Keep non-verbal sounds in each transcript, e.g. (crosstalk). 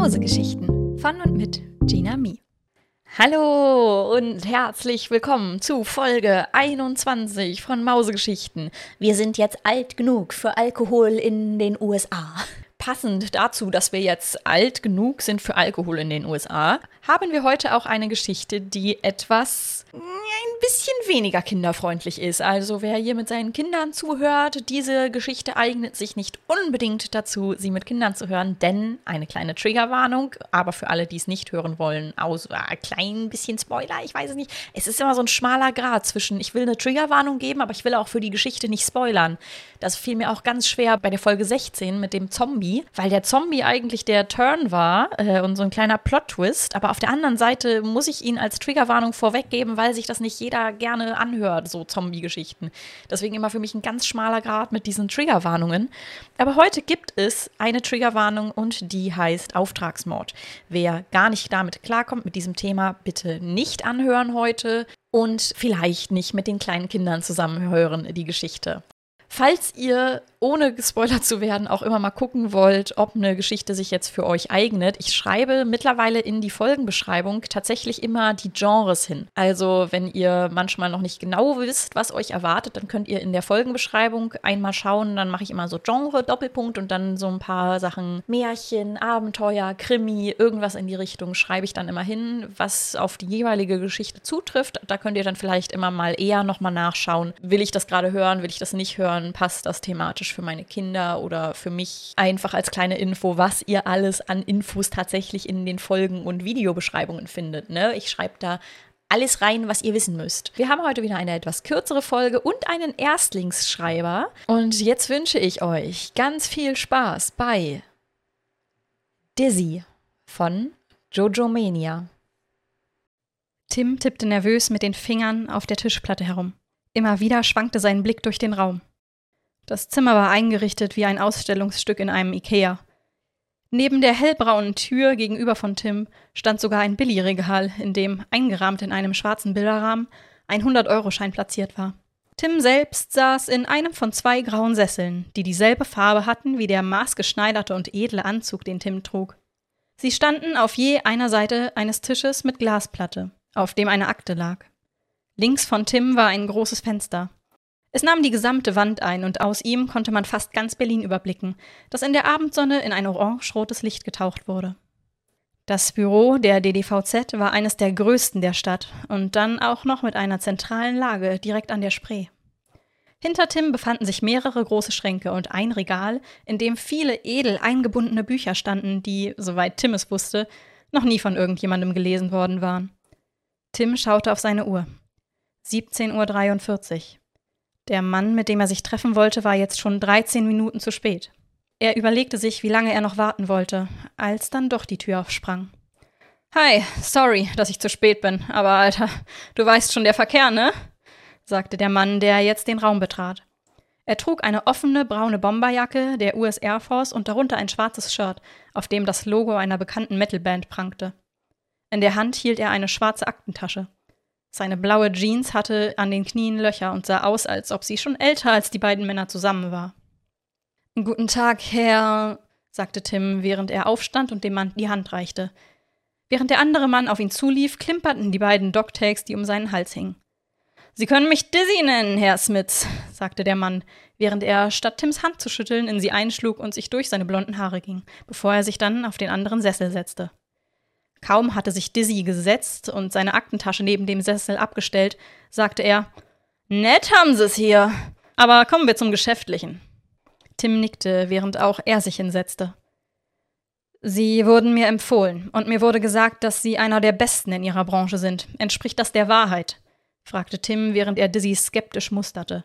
Mausegeschichten von und mit Gina Mi. Hallo und herzlich willkommen zu Folge 21 von Mausegeschichten. Wir sind jetzt alt genug für Alkohol in den USA. Passend dazu, dass wir jetzt alt genug sind für Alkohol in den USA, haben wir heute auch eine Geschichte, die etwas ein bisschen weniger kinderfreundlich ist. Also wer hier mit seinen Kindern zuhört, diese Geschichte eignet sich nicht unbedingt dazu, sie mit Kindern zu hören, denn eine kleine Triggerwarnung, aber für alle, die es nicht hören wollen, aus äh, ein klein bisschen Spoiler, ich weiß es nicht. Es ist immer so ein schmaler Grad zwischen, ich will eine Triggerwarnung geben, aber ich will auch für die Geschichte nicht spoilern. Das fiel mir auch ganz schwer bei der Folge 16 mit dem Zombie, weil der Zombie eigentlich der Turn war äh, und so ein kleiner Plot-Twist, aber auf der anderen Seite muss ich ihn als Triggerwarnung vorweggeben, weil sich das nicht jeder gerne anhört, so Zombie-Geschichten. Deswegen immer für mich ein ganz schmaler Grad mit diesen Triggerwarnungen. Aber heute gibt es eine Triggerwarnung und die heißt Auftragsmord. Wer gar nicht damit klarkommt mit diesem Thema, bitte nicht anhören heute und vielleicht nicht mit den kleinen Kindern zusammenhören, die Geschichte. Falls ihr, ohne gespoilert zu werden, auch immer mal gucken wollt, ob eine Geschichte sich jetzt für euch eignet, ich schreibe mittlerweile in die Folgenbeschreibung tatsächlich immer die Genres hin. Also, wenn ihr manchmal noch nicht genau wisst, was euch erwartet, dann könnt ihr in der Folgenbeschreibung einmal schauen. Dann mache ich immer so Genre, Doppelpunkt und dann so ein paar Sachen Märchen, Abenteuer, Krimi, irgendwas in die Richtung schreibe ich dann immer hin, was auf die jeweilige Geschichte zutrifft. Da könnt ihr dann vielleicht immer mal eher nochmal nachschauen. Will ich das gerade hören? Will ich das nicht hören? passt das thematisch für meine Kinder oder für mich einfach als kleine Info, was ihr alles an Infos tatsächlich in den Folgen und Videobeschreibungen findet. Ne? Ich schreibe da alles rein, was ihr wissen müsst. Wir haben heute wieder eine etwas kürzere Folge und einen Erstlingsschreiber. Und jetzt wünsche ich euch ganz viel Spaß bei Dizzy von Jojo Mania. Tim tippte nervös mit den Fingern auf der Tischplatte herum. Immer wieder schwankte sein Blick durch den Raum. Das Zimmer war eingerichtet wie ein Ausstellungsstück in einem Ikea. Neben der hellbraunen Tür gegenüber von Tim stand sogar ein Billigregal, in dem, eingerahmt in einem schwarzen Bilderrahmen, ein 100-Euro-Schein platziert war. Tim selbst saß in einem von zwei grauen Sesseln, die dieselbe Farbe hatten wie der maßgeschneiderte und edle Anzug, den Tim trug. Sie standen auf je einer Seite eines Tisches mit Glasplatte, auf dem eine Akte lag. Links von Tim war ein großes Fenster. Es nahm die gesamte Wand ein und aus ihm konnte man fast ganz Berlin überblicken, das in der Abendsonne in ein orange-rotes Licht getaucht wurde. Das Büro der DDVZ war eines der größten der Stadt und dann auch noch mit einer zentralen Lage direkt an der Spree. Hinter Tim befanden sich mehrere große Schränke und ein Regal, in dem viele edel eingebundene Bücher standen, die, soweit Tim es wusste, noch nie von irgendjemandem gelesen worden waren. Tim schaute auf seine Uhr. 17.43 Uhr. Der Mann, mit dem er sich treffen wollte, war jetzt schon 13 Minuten zu spät. Er überlegte sich, wie lange er noch warten wollte, als dann doch die Tür aufsprang. Hi, sorry, dass ich zu spät bin, aber Alter, du weißt schon der Verkehr, ne? sagte der Mann, der jetzt den Raum betrat. Er trug eine offene braune Bomberjacke der US Air Force und darunter ein schwarzes Shirt, auf dem das Logo einer bekannten Metalband prangte. In der Hand hielt er eine schwarze Aktentasche. Seine blaue Jeans hatte an den Knien Löcher und sah aus, als ob sie schon älter als die beiden Männer zusammen war. Guten Tag, Herr, sagte Tim, während er aufstand und dem Mann die Hand reichte. Während der andere Mann auf ihn zulief, klimperten die beiden Dogtags, die um seinen Hals hingen. Sie können mich Dizzy nennen, Herr Smith, sagte der Mann, während er, statt Tims Hand zu schütteln, in sie einschlug und sich durch seine blonden Haare ging, bevor er sich dann auf den anderen Sessel setzte. Kaum hatte sich Dizzy gesetzt und seine Aktentasche neben dem Sessel abgestellt, sagte er: Nett haben Sie es hier. Aber kommen wir zum Geschäftlichen. Tim nickte, während auch er sich hinsetzte. Sie wurden mir empfohlen, und mir wurde gesagt, dass Sie einer der Besten in Ihrer Branche sind. Entspricht das der Wahrheit? fragte Tim, während er Dizzy skeptisch musterte.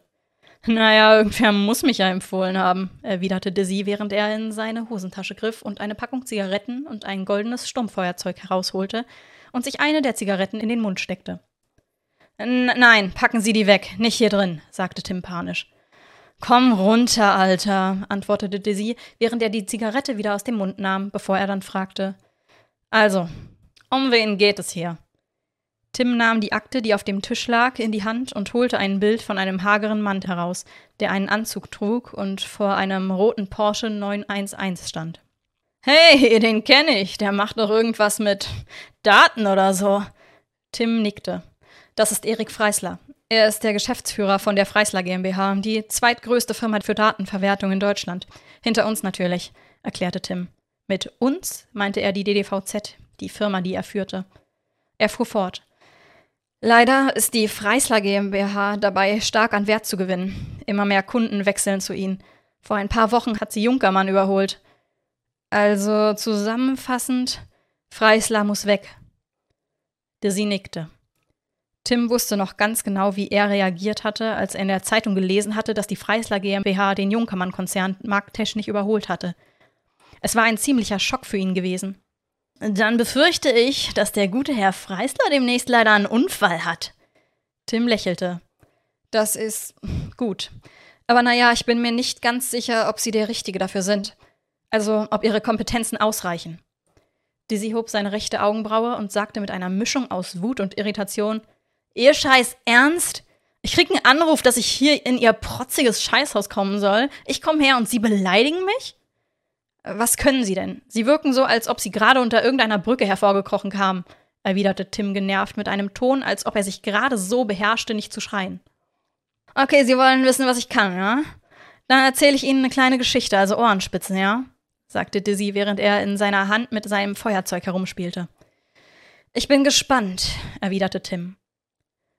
Naja, irgendwer muss mich ja empfohlen haben, erwiderte Dizzy, während er in seine Hosentasche griff und eine Packung Zigaretten und ein goldenes Stummfeuerzeug herausholte und sich eine der Zigaretten in den Mund steckte. Nein, packen Sie die weg, nicht hier drin, sagte Tim panisch. Komm runter, Alter, antwortete Dizzy, während er die Zigarette wieder aus dem Mund nahm, bevor er dann fragte. Also, um wen geht es hier? Tim nahm die Akte, die auf dem Tisch lag, in die Hand und holte ein Bild von einem hageren Mann heraus, der einen Anzug trug und vor einem roten Porsche 911 stand. Hey, den kenne ich. Der macht doch irgendwas mit Daten oder so. Tim nickte. Das ist Erik Freisler. Er ist der Geschäftsführer von der Freisler GmbH, die zweitgrößte Firma für Datenverwertung in Deutschland. Hinter uns natürlich, erklärte Tim. Mit uns meinte er die DDVZ, die Firma, die er führte. Er fuhr fort. Leider ist die Freisler GmbH dabei stark an Wert zu gewinnen. Immer mehr Kunden wechseln zu ihnen. Vor ein paar Wochen hat sie Junkermann überholt. Also zusammenfassend, Freisler muss weg. Sie nickte. Tim wusste noch ganz genau, wie er reagiert hatte, als er in der Zeitung gelesen hatte, dass die Freisler GmbH den Junkermann-Konzern markttechnisch überholt hatte. Es war ein ziemlicher Schock für ihn gewesen. Dann befürchte ich, dass der gute Herr Freisler demnächst leider einen Unfall hat. Tim lächelte. Das ist gut. Aber naja, ich bin mir nicht ganz sicher, ob Sie der Richtige dafür sind. Also, ob Ihre Kompetenzen ausreichen. Dizzy hob seine rechte Augenbraue und sagte mit einer Mischung aus Wut und Irritation: Ihr Scheiß Ernst? Ich krieg einen Anruf, dass ich hier in Ihr protziges Scheißhaus kommen soll. Ich komme her und Sie beleidigen mich? Was können Sie denn? Sie wirken so, als ob Sie gerade unter irgendeiner Brücke hervorgekrochen kamen, erwiderte Tim genervt mit einem Ton, als ob er sich gerade so beherrschte, nicht zu schreien. Okay, Sie wollen wissen, was ich kann, ja? Dann erzähle ich Ihnen eine kleine Geschichte, also Ohrenspitzen, ja? sagte Dizzy, während er in seiner Hand mit seinem Feuerzeug herumspielte. Ich bin gespannt, erwiderte Tim.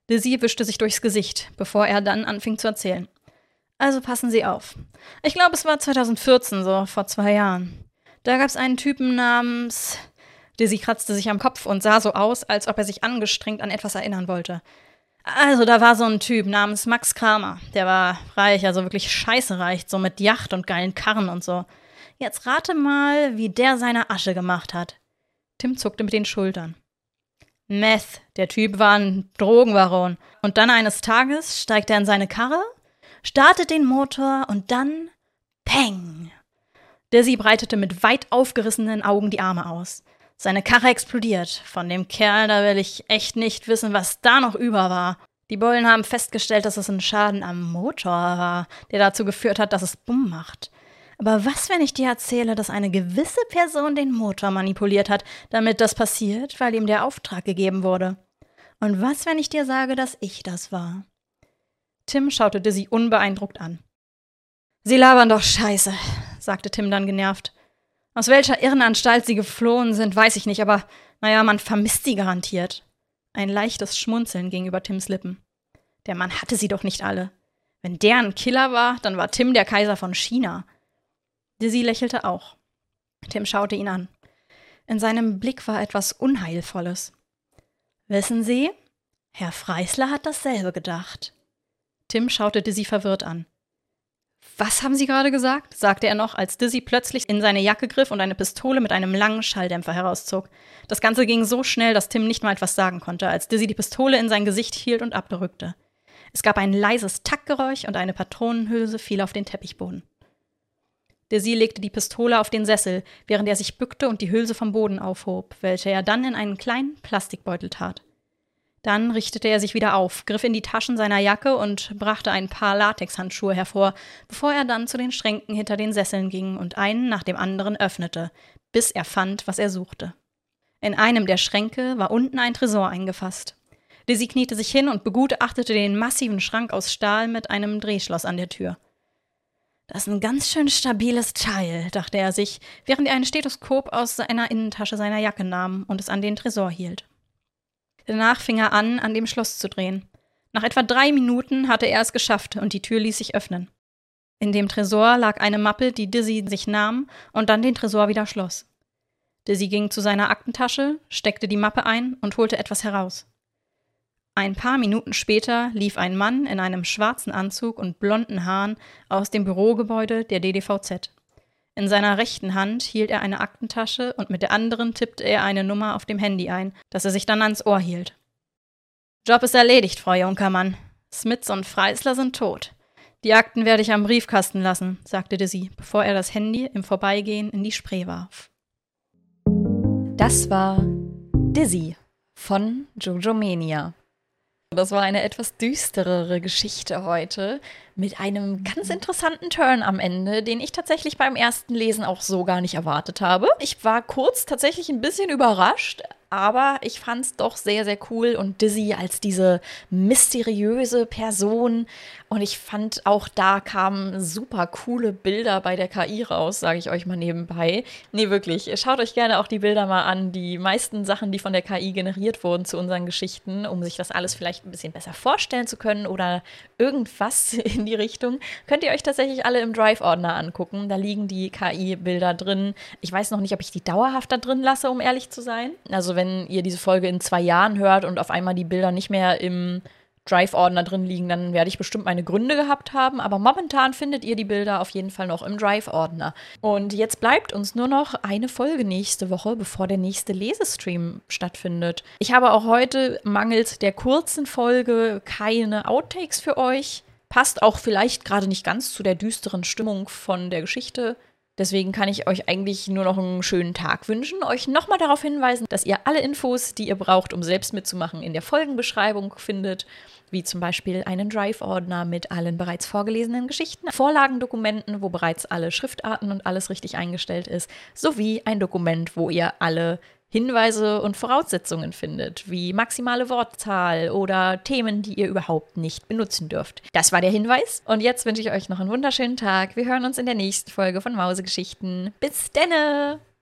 Dizzy wischte sich durchs Gesicht, bevor er dann anfing zu erzählen. Also passen Sie auf. Ich glaube, es war 2014, so vor zwei Jahren. Da gab es einen Typen namens. Dizzy kratzte sich am Kopf und sah so aus, als ob er sich angestrengt an etwas erinnern wollte. Also, da war so ein Typ namens Max Kramer. Der war reich, also wirklich scheiße reich, so mit Yacht und geilen Karren und so. Jetzt rate mal, wie der seine Asche gemacht hat. Tim zuckte mit den Schultern. Meth. Der Typ war ein Drogenbaron. Und dann eines Tages steigt er in seine Karre startet den Motor und dann Peng! Dizzy breitete mit weit aufgerissenen Augen die Arme aus. Seine Karre explodiert. Von dem Kerl, da will ich echt nicht wissen, was da noch über war. Die Bullen haben festgestellt, dass es ein Schaden am Motor war, der dazu geführt hat, dass es Bumm macht. Aber was, wenn ich dir erzähle, dass eine gewisse Person den Motor manipuliert hat, damit das passiert, weil ihm der Auftrag gegeben wurde? Und was, wenn ich dir sage, dass ich das war? Tim schaute Dizzy unbeeindruckt an. Sie labern doch Scheiße, sagte Tim dann genervt. Aus welcher Irrenanstalt sie geflohen sind, weiß ich nicht, aber naja, man vermisst sie garantiert. Ein leichtes Schmunzeln ging über Tims Lippen. Der Mann hatte sie doch nicht alle. Wenn der ein Killer war, dann war Tim der Kaiser von China. Dizzy lächelte auch. Tim schaute ihn an. In seinem Blick war etwas Unheilvolles. Wissen Sie, Herr Freisler hat dasselbe gedacht. Tim schaute Dizzy verwirrt an. Was haben Sie gerade gesagt? sagte er noch, als Dizzy plötzlich in seine Jacke griff und eine Pistole mit einem langen Schalldämpfer herauszog. Das Ganze ging so schnell, dass Tim nicht mal etwas sagen konnte, als Dizzy die Pistole in sein Gesicht hielt und abdrückte. Es gab ein leises Tackgeräusch und eine Patronenhülse fiel auf den Teppichboden. Dizzy legte die Pistole auf den Sessel, während er sich bückte und die Hülse vom Boden aufhob, welche er dann in einen kleinen Plastikbeutel tat. Dann richtete er sich wieder auf, griff in die Taschen seiner Jacke und brachte ein paar Latexhandschuhe hervor, bevor er dann zu den Schränken hinter den Sesseln ging und einen nach dem anderen öffnete, bis er fand, was er suchte. In einem der Schränke war unten ein Tresor eingefasst. Lizzie kniete sich hin und begutachtete den massiven Schrank aus Stahl mit einem Drehschloss an der Tür. Das ist ein ganz schön stabiles Teil, dachte er sich, während er ein Stethoskop aus seiner Innentasche seiner Jacke nahm und es an den Tresor hielt. Danach fing er an, an dem Schloss zu drehen. Nach etwa drei Minuten hatte er es geschafft und die Tür ließ sich öffnen. In dem Tresor lag eine Mappe, die Dizzy sich nahm und dann den Tresor wieder schloss. Dizzy ging zu seiner Aktentasche, steckte die Mappe ein und holte etwas heraus. Ein paar Minuten später lief ein Mann in einem schwarzen Anzug und blonden Haaren aus dem Bürogebäude der DDVZ. In seiner rechten Hand hielt er eine Aktentasche und mit der anderen tippte er eine Nummer auf dem Handy ein, das er sich dann ans Ohr hielt. Job ist erledigt, Frau Junkermann. Smits und Freisler sind tot. Die Akten werde ich am Briefkasten lassen, sagte Dizzy, bevor er das Handy im Vorbeigehen in die Spree warf. Das war Dizzy von Jojo Mania. Das war eine etwas düsterere Geschichte heute mit einem ganz interessanten Turn am Ende, den ich tatsächlich beim ersten Lesen auch so gar nicht erwartet habe. Ich war kurz tatsächlich ein bisschen überrascht, aber ich fand es doch sehr, sehr cool und Dizzy als diese mysteriöse Person. Und ich fand auch da kamen super coole Bilder bei der KI raus, sage ich euch mal nebenbei. Nee, wirklich. Schaut euch gerne auch die Bilder mal an. Die meisten Sachen, die von der KI generiert wurden zu unseren Geschichten, um sich das alles vielleicht ein bisschen besser vorstellen zu können oder irgendwas (laughs) in die Richtung, könnt ihr euch tatsächlich alle im Drive-Ordner angucken. Da liegen die KI-Bilder drin. Ich weiß noch nicht, ob ich die dauerhaft da drin lasse, um ehrlich zu sein. Also wenn ihr diese Folge in zwei Jahren hört und auf einmal die Bilder nicht mehr im Drive-Ordner drin liegen, dann werde ich bestimmt meine Gründe gehabt haben. Aber momentan findet ihr die Bilder auf jeden Fall noch im Drive-Ordner. Und jetzt bleibt uns nur noch eine Folge nächste Woche, bevor der nächste Lesestream stattfindet. Ich habe auch heute mangels der kurzen Folge keine Outtakes für euch. Passt auch vielleicht gerade nicht ganz zu der düsteren Stimmung von der Geschichte. Deswegen kann ich euch eigentlich nur noch einen schönen Tag wünschen. Euch nochmal darauf hinweisen, dass ihr alle Infos, die ihr braucht, um selbst mitzumachen, in der Folgenbeschreibung findet. Wie zum Beispiel einen Drive-Ordner mit allen bereits vorgelesenen Geschichten, Vorlagendokumenten, wo bereits alle Schriftarten und alles richtig eingestellt ist, sowie ein Dokument, wo ihr alle Hinweise und Voraussetzungen findet, wie maximale Wortzahl oder Themen, die ihr überhaupt nicht benutzen dürft. Das war der Hinweis. Und jetzt wünsche ich euch noch einen wunderschönen Tag. Wir hören uns in der nächsten Folge von Mausegeschichten. Bis denne!